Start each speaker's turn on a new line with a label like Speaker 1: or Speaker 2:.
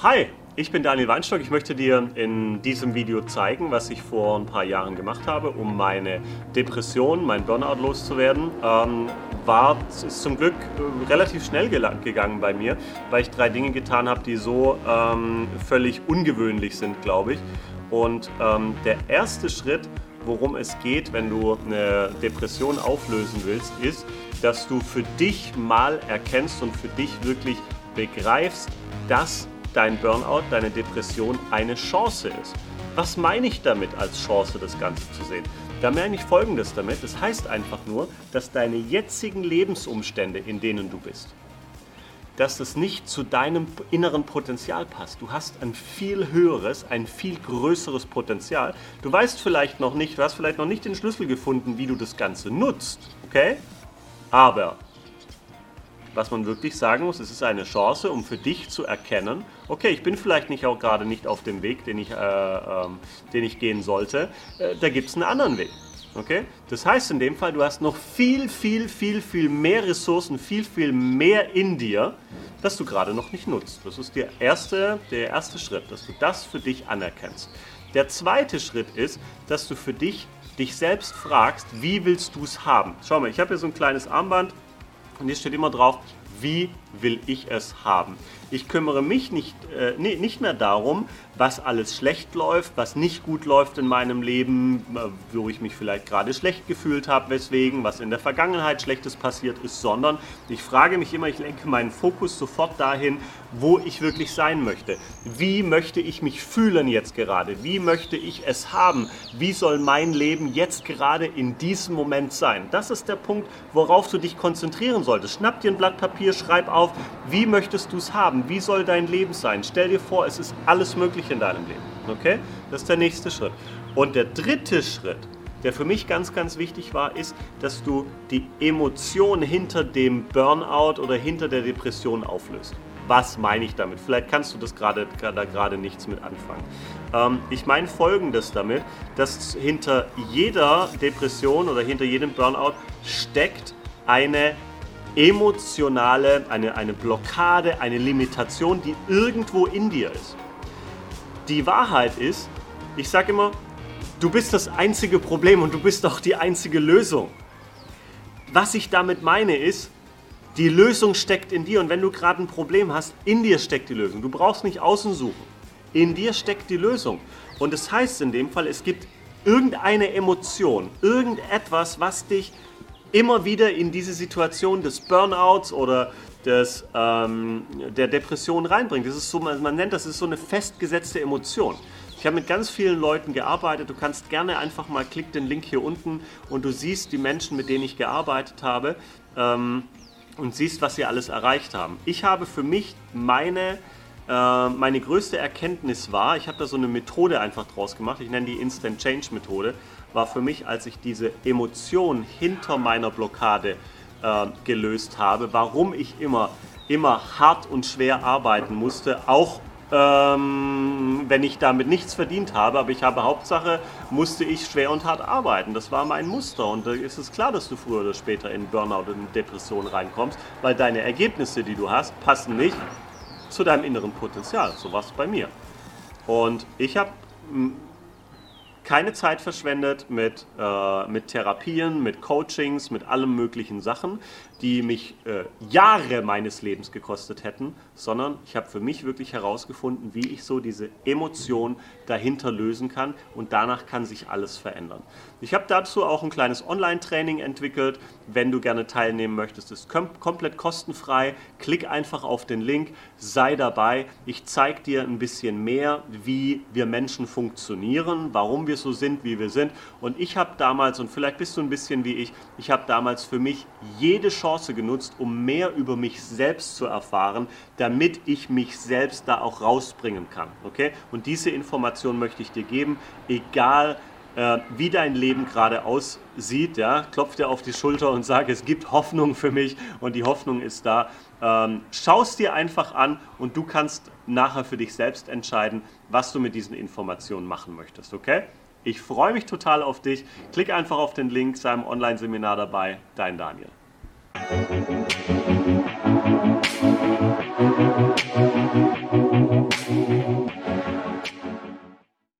Speaker 1: Hi, ich bin Daniel Weinstock. Ich möchte dir in diesem Video zeigen, was ich vor ein paar Jahren gemacht habe, um meine Depression, mein Burnout loszuwerden. Ähm, war ist zum Glück äh, relativ schnell gegangen bei mir, weil ich drei Dinge getan habe, die so ähm, völlig ungewöhnlich sind, glaube ich. Und ähm, der erste Schritt, worum es geht, wenn du eine Depression auflösen willst, ist, dass du für dich mal erkennst und für dich wirklich begreifst, dass dein Burnout, deine Depression eine Chance ist. Was meine ich damit als Chance, das Ganze zu sehen? Da meine ich Folgendes damit. Das heißt einfach nur, dass deine jetzigen Lebensumstände, in denen du bist, dass das nicht zu deinem inneren Potenzial passt. Du hast ein viel höheres, ein viel größeres Potenzial. Du weißt vielleicht noch nicht, du hast vielleicht noch nicht den Schlüssel gefunden, wie du das Ganze nutzt. Okay? Aber was man wirklich sagen muss, es ist eine Chance, um für dich zu erkennen, okay, ich bin vielleicht nicht auch gerade nicht auf dem Weg, den ich, äh, ähm, den ich gehen sollte, äh, da gibt es einen anderen Weg. Okay? Das heißt in dem Fall, du hast noch viel, viel, viel, viel mehr Ressourcen, viel, viel mehr in dir, das du gerade noch nicht nutzt. Das ist der erste, der erste Schritt, dass du das für dich anerkennst. Der zweite Schritt ist, dass du für dich dich selbst fragst, wie willst du es haben? Schau mal, ich habe hier so ein kleines Armband, und hier steht immer drauf, wie will ich es haben? Ich kümmere mich nicht, äh, nee, nicht mehr darum, was alles schlecht läuft, was nicht gut läuft in meinem Leben, äh, wo ich mich vielleicht gerade schlecht gefühlt habe, weswegen, was in der Vergangenheit Schlechtes passiert ist, sondern ich frage mich immer, ich lenke meinen Fokus sofort dahin, wo ich wirklich sein möchte. Wie möchte ich mich fühlen jetzt gerade? Wie möchte ich es haben? Wie soll mein Leben jetzt gerade in diesem Moment sein? Das ist der Punkt, worauf du dich konzentrieren solltest. Schnapp dir ein Blatt Papier, schreib auf, wie möchtest du es haben? Wie soll dein Leben sein? Stell dir vor, es ist alles möglich in deinem Leben. Okay? Das ist der nächste Schritt. Und der dritte Schritt, der für mich ganz, ganz wichtig war, ist, dass du die Emotion hinter dem Burnout oder hinter der Depression auflöst. Was meine ich damit? Vielleicht kannst du das gerade da gerade nichts mit anfangen. Ähm, ich meine folgendes damit, dass hinter jeder Depression oder hinter jedem Burnout steckt eine emotionale, eine, eine Blockade, eine Limitation, die irgendwo in dir ist. Die Wahrheit ist, ich sage immer, du bist das einzige Problem und du bist auch die einzige Lösung. Was ich damit meine ist, die Lösung steckt in dir und wenn du gerade ein Problem hast, in dir steckt die Lösung. Du brauchst nicht außen suchen. In dir steckt die Lösung. Und das heißt in dem Fall, es gibt irgendeine Emotion, irgendetwas, was dich immer wieder in diese Situation des Burnouts oder des, ähm, der Depression reinbringt. Das ist so, man nennt das ist so eine festgesetzte Emotion. Ich habe mit ganz vielen Leuten gearbeitet. Du kannst gerne einfach mal klick den Link hier unten und du siehst die Menschen, mit denen ich gearbeitet habe ähm, und siehst, was sie alles erreicht haben. Ich habe für mich meine meine größte Erkenntnis war, ich habe da so eine Methode einfach draus gemacht, ich nenne die Instant Change Methode, war für mich, als ich diese Emotion hinter meiner Blockade äh, gelöst habe, warum ich immer, immer hart und schwer arbeiten musste, auch ähm, wenn ich damit nichts verdient habe, aber ich habe Hauptsache, musste ich schwer und hart arbeiten. Das war mein Muster. Und da ist es klar, dass du früher oder später in Burnout und Depression reinkommst, weil deine Ergebnisse, die du hast, passen nicht zu deinem inneren Potenzial. So war es bei mir. Und ich habe hm, keine Zeit verschwendet mit, äh, mit Therapien, mit Coachings, mit allem möglichen Sachen, die mich äh, Jahre meines Lebens gekostet hätten, sondern ich habe für mich wirklich herausgefunden, wie ich so diese Emotion dahinter lösen kann und danach kann sich alles verändern. Ich habe dazu auch ein kleines Online-Training entwickelt. Wenn du gerne teilnehmen möchtest, ist kom komplett kostenfrei. Klick einfach auf den Link, sei dabei. Ich zeige dir ein bisschen mehr, wie wir Menschen funktionieren, warum wir so sind, wie wir sind. Und ich habe damals, und vielleicht bist du ein bisschen wie ich, ich habe damals für mich jede Chance genutzt, um mehr über mich selbst zu erfahren, damit ich mich selbst da auch rausbringen kann. Okay? Und diese Information möchte ich dir geben, egal äh, wie dein Leben gerade aussieht. Ja? Klopf dir auf die Schulter und sag, es gibt Hoffnung für mich und die Hoffnung ist da. Ähm, Schau es dir einfach an und du kannst nachher für dich selbst entscheiden, was du mit diesen Informationen machen möchtest. Okay? Ich freue mich total auf dich. Klick einfach auf den Link, sei im Online-Seminar dabei. Dein Daniel. Música